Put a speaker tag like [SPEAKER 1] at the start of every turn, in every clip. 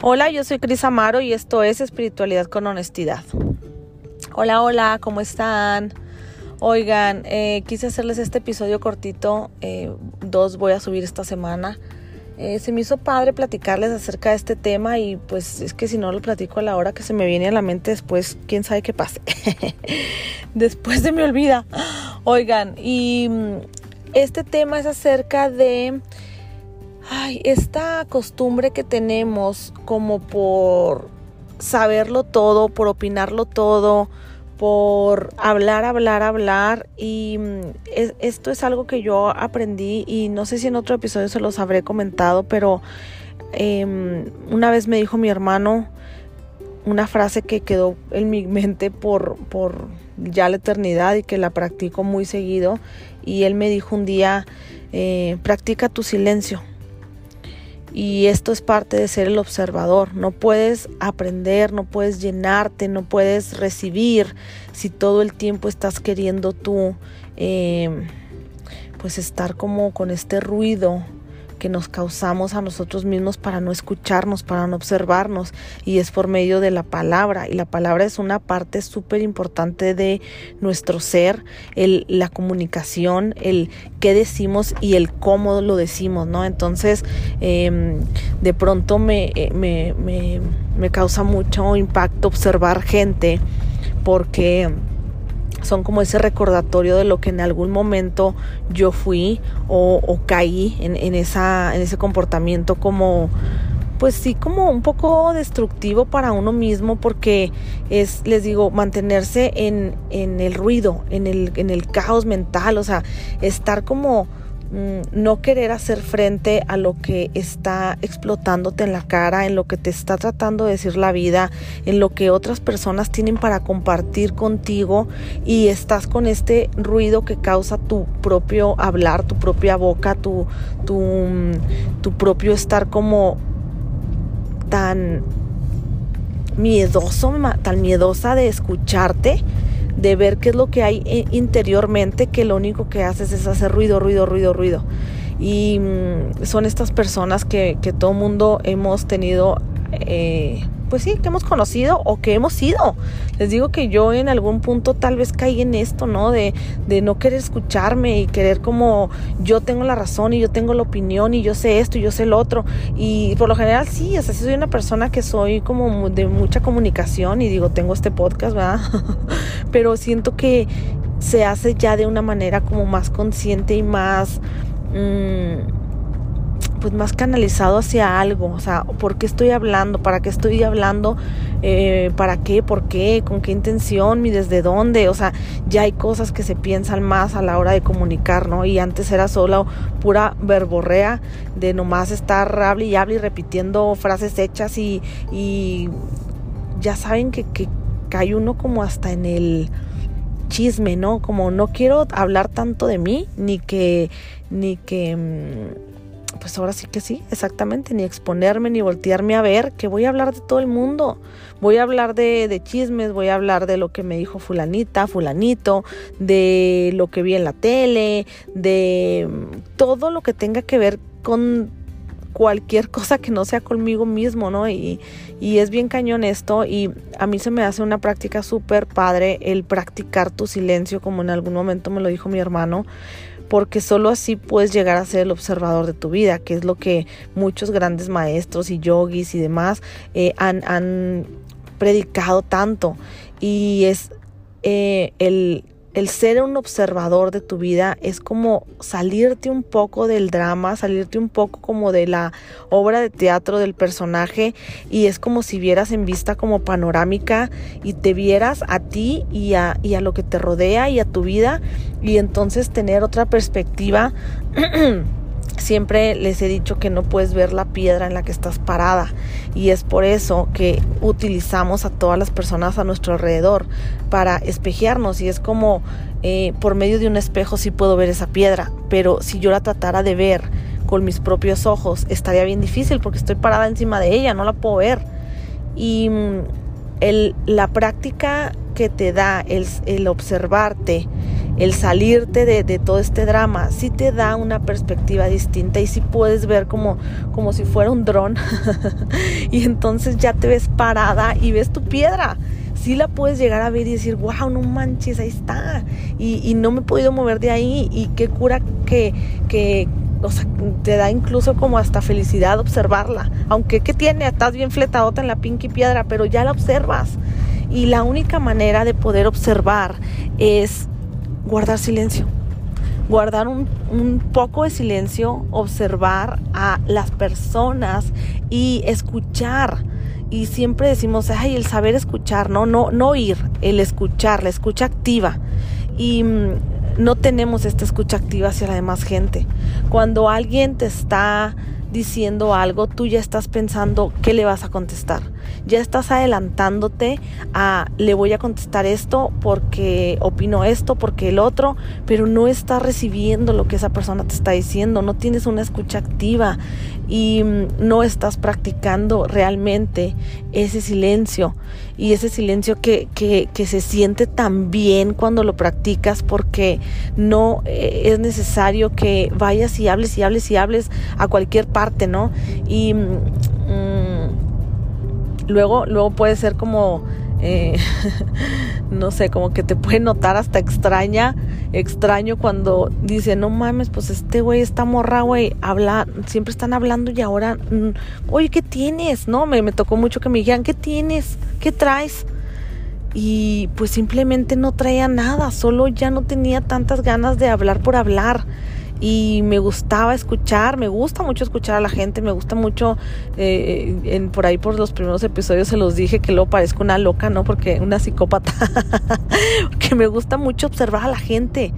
[SPEAKER 1] Hola, yo soy Cris Amaro y esto es Espiritualidad con Honestidad. Hola, hola, ¿cómo están? Oigan, eh, quise hacerles este episodio cortito, eh, dos voy a subir esta semana. Eh, se me hizo padre platicarles acerca de este tema y pues es que si no lo platico a la hora que se me viene a la mente después, quién sabe qué pase. después se me olvida. Oigan, y mm, este tema es acerca de esta costumbre que tenemos como por saberlo todo, por opinarlo todo, por hablar, hablar, hablar. Y mm, esto es algo que yo aprendí y no sé si en otro episodio se los habré comentado, pero em, una vez me dijo mi hermano una frase que quedó en mi mente por, por ya la eternidad y que la practico muy seguido. Y él me dijo un día, eh, practica tu silencio. Y esto es parte de ser el observador. No puedes aprender, no puedes llenarte, no puedes recibir si todo el tiempo estás queriendo tú, eh, pues estar como con este ruido que nos causamos a nosotros mismos para no escucharnos, para no observarnos, y es por medio de la palabra. Y la palabra es una parte súper importante de nuestro ser, la comunicación, el qué decimos y el cómo lo decimos, ¿no? Entonces, em, de pronto me, eh, me, me, me causa mucho impacto observar gente porque son como ese recordatorio de lo que en algún momento yo fui o, caí en, esa, en ese comportamiento como pues sí como un poco destructivo para uno mismo porque es, les digo, mantenerse en, en el ruido, en el, en el caos mental, o sea, estar como no querer hacer frente a lo que está explotándote en la cara, en lo que te está tratando de decir la vida, en lo que otras personas tienen para compartir contigo y estás con este ruido que causa tu propio hablar, tu propia boca, tu, tu, mm, tu propio estar como tan miedoso, tan miedosa de escucharte de ver qué es lo que hay eh, interiormente, que lo único que haces es hacer ruido, ruido, ruido, ruido. Y mm, son estas personas que, que todo mundo hemos tenido eh, pues sí, que hemos conocido o que hemos sido. Les digo que yo en algún punto tal vez caí en esto, ¿no? De, de no querer escucharme y querer como yo tengo la razón y yo tengo la opinión y yo sé esto y yo sé lo otro. Y por lo general sí, o sea, soy una persona que soy como de mucha comunicación y digo, tengo este podcast, ¿verdad? Pero siento que se hace ya de una manera como más consciente y más... Mmm, pues más canalizado hacia algo, o sea, ¿por qué estoy hablando? ¿Para qué estoy hablando? Eh, ¿Para qué? ¿Por qué? ¿Con qué intención? ¿Y desde dónde? O sea, ya hay cosas que se piensan más a la hora de comunicar, ¿no? Y antes era solo pura verborrea de nomás estar hable y hable y repitiendo frases hechas y, y ya saben que, que cae uno como hasta en el chisme, ¿no? Como no quiero hablar tanto de mí, ni que, ni que mm, pues ahora sí que sí, exactamente, ni exponerme ni voltearme a ver, que voy a hablar de todo el mundo. Voy a hablar de, de, chismes, voy a hablar de lo que me dijo fulanita, fulanito, de lo que vi en la tele, de todo lo que tenga que ver con cualquier cosa que no sea conmigo mismo, ¿no? Y, y es bien cañón esto y a mí se me hace una práctica súper padre el practicar tu silencio, como en algún momento me lo dijo mi hermano porque solo así puedes llegar a ser el observador de tu vida, que es lo que muchos grandes maestros y yogis y demás eh, han, predicado tanto. Y es eh, el el ser un observador de tu vida es como salirte un poco del drama, salirte un poco como de la obra de teatro del personaje y es como si vieras en vista como panorámica y te vieras a ti y a, y a lo que te rodea y a tu vida y entonces tener otra perspectiva Siempre les he dicho que no puedes ver la piedra en la que estás parada. Y es por eso que utilizamos a todas las personas a nuestro alrededor para espejearnos. Y es como eh, por medio de un espejo sí puedo ver esa piedra, pero si yo la tratara de ver con mis propios ojos estaría bien difícil porque estoy parada encima de ella, no la puedo ver. Y mm, la práctica que te da el, el observarte, el salirte de, todo este drama, sí te da una perspectiva distinta y sí puedes ver como, como si fuera un dron. y entonces ya te ves parada y ves tu piedra. Sí la puedes llegar a ver y decir, wow, no manches, ahí está. Y, no me he podido mover de ahí. Y qué cura que, que o sea, te da incluso como hasta felicidad observarla. Aunque, ¿qué tiene? Estás bien fletadota en la pinky piedra, pero ya la observas. Y la única manera de poder observar es guardar silencio. Guardar un, poco de silencio, observar a las personas y escuchar. Y siempre decimos, ay, el saber escuchar, no, no, no oír, el escuchar, la escucha activa. Y mm, no tenemos esta escucha activa hacia la demás gente. Cuando alguien te está diciendo algo, tú ya estás pensando qué le vas a contestar. Ya estás adelantándote a le voy a contestar esto porque opino esto, porque el otro, pero no estás recibiendo lo que esa persona te está diciendo, no tienes una escucha activa y mm, no estás practicando realmente ese silencio y ese silencio que, que, se siente tan bien cuando lo practicas porque no eh, es necesario que vayas y hables y hables y hables a cualquier parte, ¿no? Y mm, luego, luego puede ser como eh, no sé, como que te puede notar hasta extraña, extraño cuando dice, no mames, pues este güey, esta morra, güey, habla, siempre están hablando y ahora, mm, oye, ¿qué tienes? No, me, me tocó mucho que me dijeran, ¿qué tienes? ¿Qué traes? Y pues simplemente no traía nada, solo ya no tenía tantas ganas de hablar por hablar y me gustaba escuchar, me gusta mucho escuchar a la gente, me gusta mucho, eh, en, por ahí por los primeros episodios se los dije que luego parezco una loca, ¿no? Porque una psicópata, que me gusta mucho observar a la gente,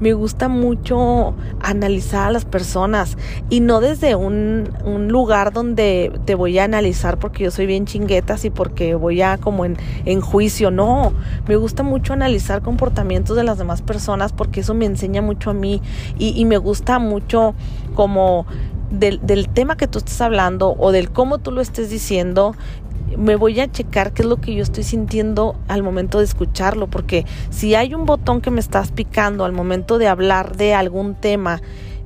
[SPEAKER 1] me gusta mucho analizar a las personas y no desde un, un lugar donde te voy a analizar porque yo soy bien chinguetas y porque voy a como en, en juicio, no, me gusta mucho analizar comportamientos de las demás personas porque eso me enseña mucho a mí y, y me gusta mucho como del, del, tema que tú estás hablando o del cómo tú lo estés diciendo, me voy a checar qué es lo que yo estoy sintiendo al momento de escucharlo, porque si hay un botón que me estás picando al momento de hablar de algún tema,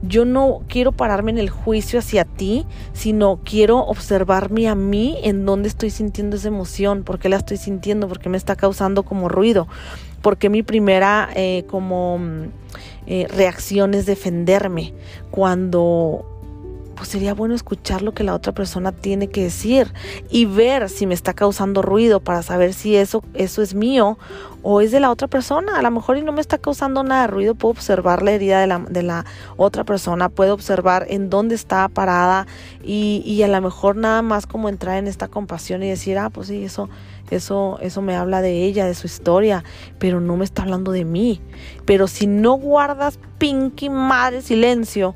[SPEAKER 1] yo no quiero pararme en el juicio hacia ti, sino quiero observarme a mí en dónde estoy sintiendo esa emoción, por qué la estoy sintiendo, por qué me está causando como ruido, porque mi primera eh, como eh, reacción es defenderme cuando pues sería bueno escuchar lo que la otra persona tiene que decir y ver si me está causando ruido para saber si eso, eso es mío o es de la otra persona. A lo mejor y no me está causando nada de ruido, puedo observar la herida de la, de la otra persona, puedo observar en dónde está parada y, y a lo mejor nada más como entrar en esta compasión y decir, ah, pues sí, eso, eso, eso me habla de ella, de su historia, pero no me está hablando de mí. Pero si no guardas pinky madre silencio,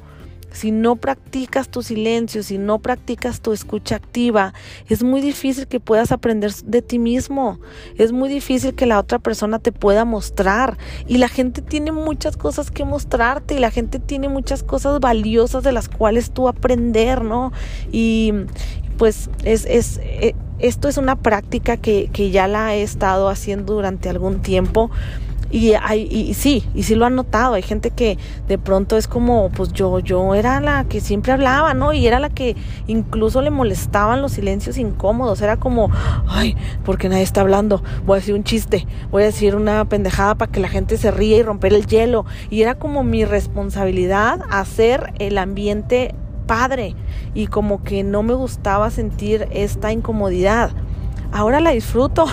[SPEAKER 1] si no practicas tu silencio, si no practicas tu escucha activa, es muy difícil que puedas aprender de ti mismo. Es muy difícil que la otra persona te pueda mostrar. Y la gente tiene muchas cosas que mostrarte y la gente tiene muchas cosas valiosas de las cuales tú aprender, ¿no? Y pues es, es, eh, esto es una práctica que, que ya la he estado haciendo durante algún tiempo y, hay, y, sí, y sí lo han notado. Hay gente que de pronto es como, pues yo, yo era la que siempre hablaba, ¿no? Y era la que incluso le molestaban los silencios incómodos. Era como, ay, porque nadie está hablando. Voy a decir un chiste, voy a decir una pendejada para que la gente se ríe y romper el hielo. Y era como mi responsabilidad hacer el ambiente padre. Y como que no me gustaba sentir esta incomodidad ahora la disfruto.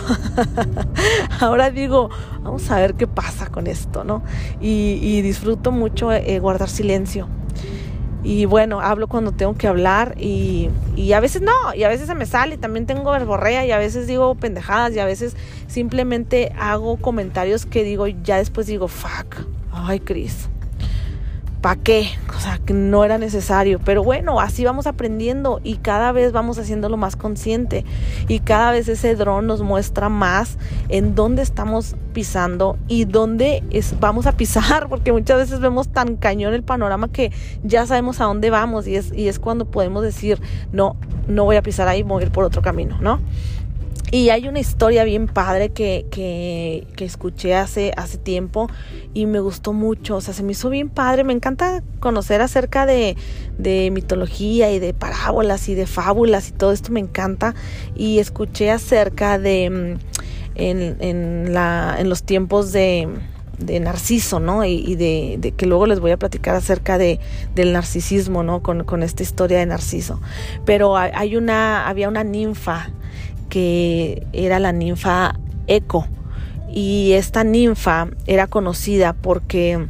[SPEAKER 1] ahora digo, vamos a ver qué pasa con esto, ¿no? Y, disfruto mucho eh, guardar silencio. Y bueno, hablo cuando tengo que hablar y, y, a veces no, y a veces se me sale, también tengo verborrea y a veces digo pendejadas y a veces simplemente hago comentarios que digo, ya después digo, fuck, ay Cris, ¿para qué? O sea, que no era necesario. Pero bueno, así vamos aprendiendo y cada vez vamos haciéndolo más consciente. Y cada vez ese dron nos muestra más en dónde estamos pisando y dónde es, vamos a pisar, porque muchas veces vemos tan cañón el panorama que ya sabemos a dónde vamos y es, y es cuando podemos decir, no, no voy a pisar ahí, voy a ir por otro camino, ¿no? Y hay una historia bien padre que, que, que, escuché hace, hace tiempo y me gustó mucho, o sea, se me hizo bien padre, me encanta conocer acerca de, de mitología y de parábolas y de fábulas y todo esto me encanta y escuché acerca de mm, en, en, la, en los tiempos de Narciso, ¿no? Y, de, de, que luego les voy a platicar acerca de, del narcisismo, ¿no? Con, con esta historia de Narciso. Pero hay una, había una ninfa que era la ninfa Eco. Y esta ninfa era conocida porque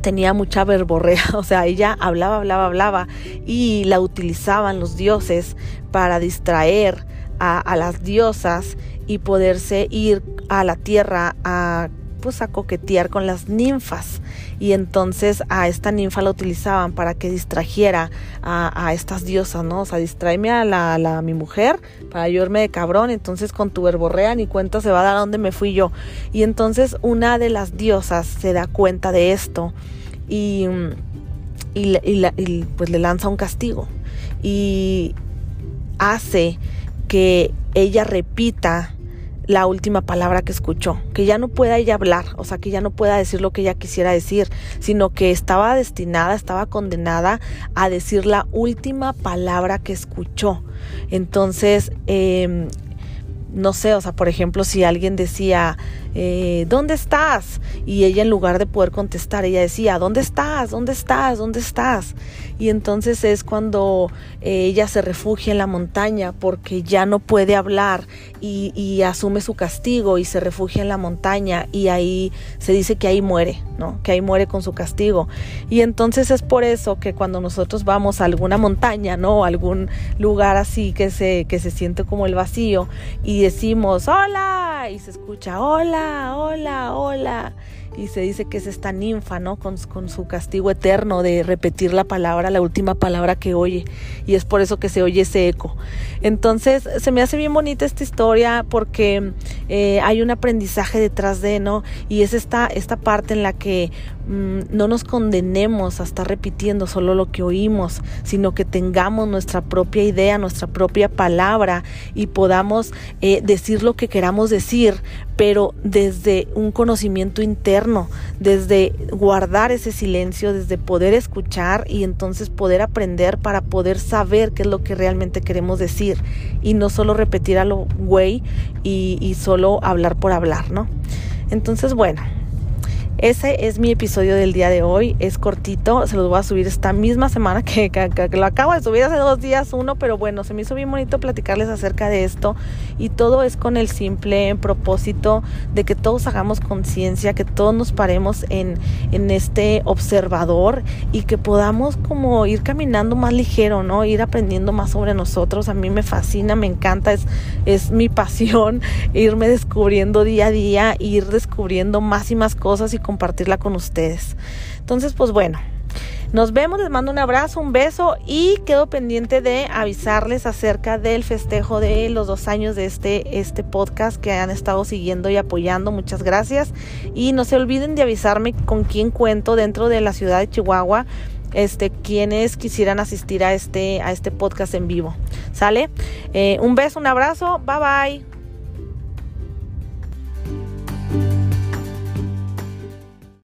[SPEAKER 1] tenía mucha verborrea, o sea, ella hablaba, hablaba, hablaba y la utilizaban los dioses para distraer a, a las diosas y poderse ir a la tierra a pues a coquetear con las ninfas y entonces a esta ninfa la utilizaban para que distrajera a, estas diosas, ¿no? O sea, distraeme a, la, a mi mujer para yo de cabrón, entonces con tu verborrea ni cuenta se va a dar a dónde me fui yo. Y entonces una de las diosas se da cuenta de esto y, y pues le lanza un castigo y hace que ella repita la última palabra que escuchó, que ya no pueda ella hablar, o sea, que ya no pueda decir lo que ella quisiera decir, sino que estaba destinada, estaba condenada a decir la última palabra que escuchó. Entonces, eh, no sé, o sea, por ejemplo, si alguien decía, eh, ¿dónde estás? Y ella en lugar de poder contestar, ella decía, ¿dónde estás? ¿Dónde estás? ¿Dónde estás? Y entonces es cuando eh, ella se refugia en la montaña porque ya no puede hablar y, asume su castigo y se refugia en la montaña y ahí se dice que ahí muere, ¿no? Que ahí muere con su castigo. Y entonces es por eso que cuando nosotros vamos a alguna montaña, ¿no? algún lugar así que se, que se siente como el vacío y decimos, hola, y se escucha, hola hola, hola, Y se dice que es esta ninfa, ¿no? Con, con, su castigo eterno de repetir la palabra, la última palabra que oye. Y es por eso que se oye ese eco. Entonces, se me hace bien bonita esta historia porque eh, hay un aprendizaje detrás de, ¿no? Y es esta, esta parte en la que Mm, no nos condenemos a estar repitiendo solo lo que oímos, sino que tengamos nuestra propia idea, nuestra propia palabra y podamos eh, decir lo que queramos decir, pero desde un conocimiento interno, desde guardar ese silencio, desde poder escuchar y entonces poder aprender para poder saber qué es lo que realmente queremos decir y no solo repetir a lo güey y, y solo hablar por hablar, ¿no? Entonces, bueno, ese es mi episodio del día de hoy. Es cortito, se los voy a subir esta misma semana que, lo acabo de subir hace dos días uno, pero bueno, se me hizo bien bonito platicarles acerca de esto y todo es con el simple propósito de que todos hagamos conciencia, que todos nos paremos en, en este observador y que podamos como ir caminando más ligero, ¿no? Ir aprendiendo más sobre nosotros. A mí me fascina, me encanta, es, es mi pasión irme descubriendo día a día, ir descubriendo más y más cosas y compartirla con ustedes. Entonces, pues bueno, nos vemos, les mando un abrazo, un beso y quedo pendiente de avisarles acerca del festejo de los dos años de este, este podcast que han estado siguiendo y apoyando. Muchas gracias. Y no se olviden de avisarme con quién cuento dentro de la ciudad de Chihuahua. Este, quienes quisieran asistir a este, a este podcast en vivo. ¿Sale? Eh, un beso, un abrazo. Bye bye.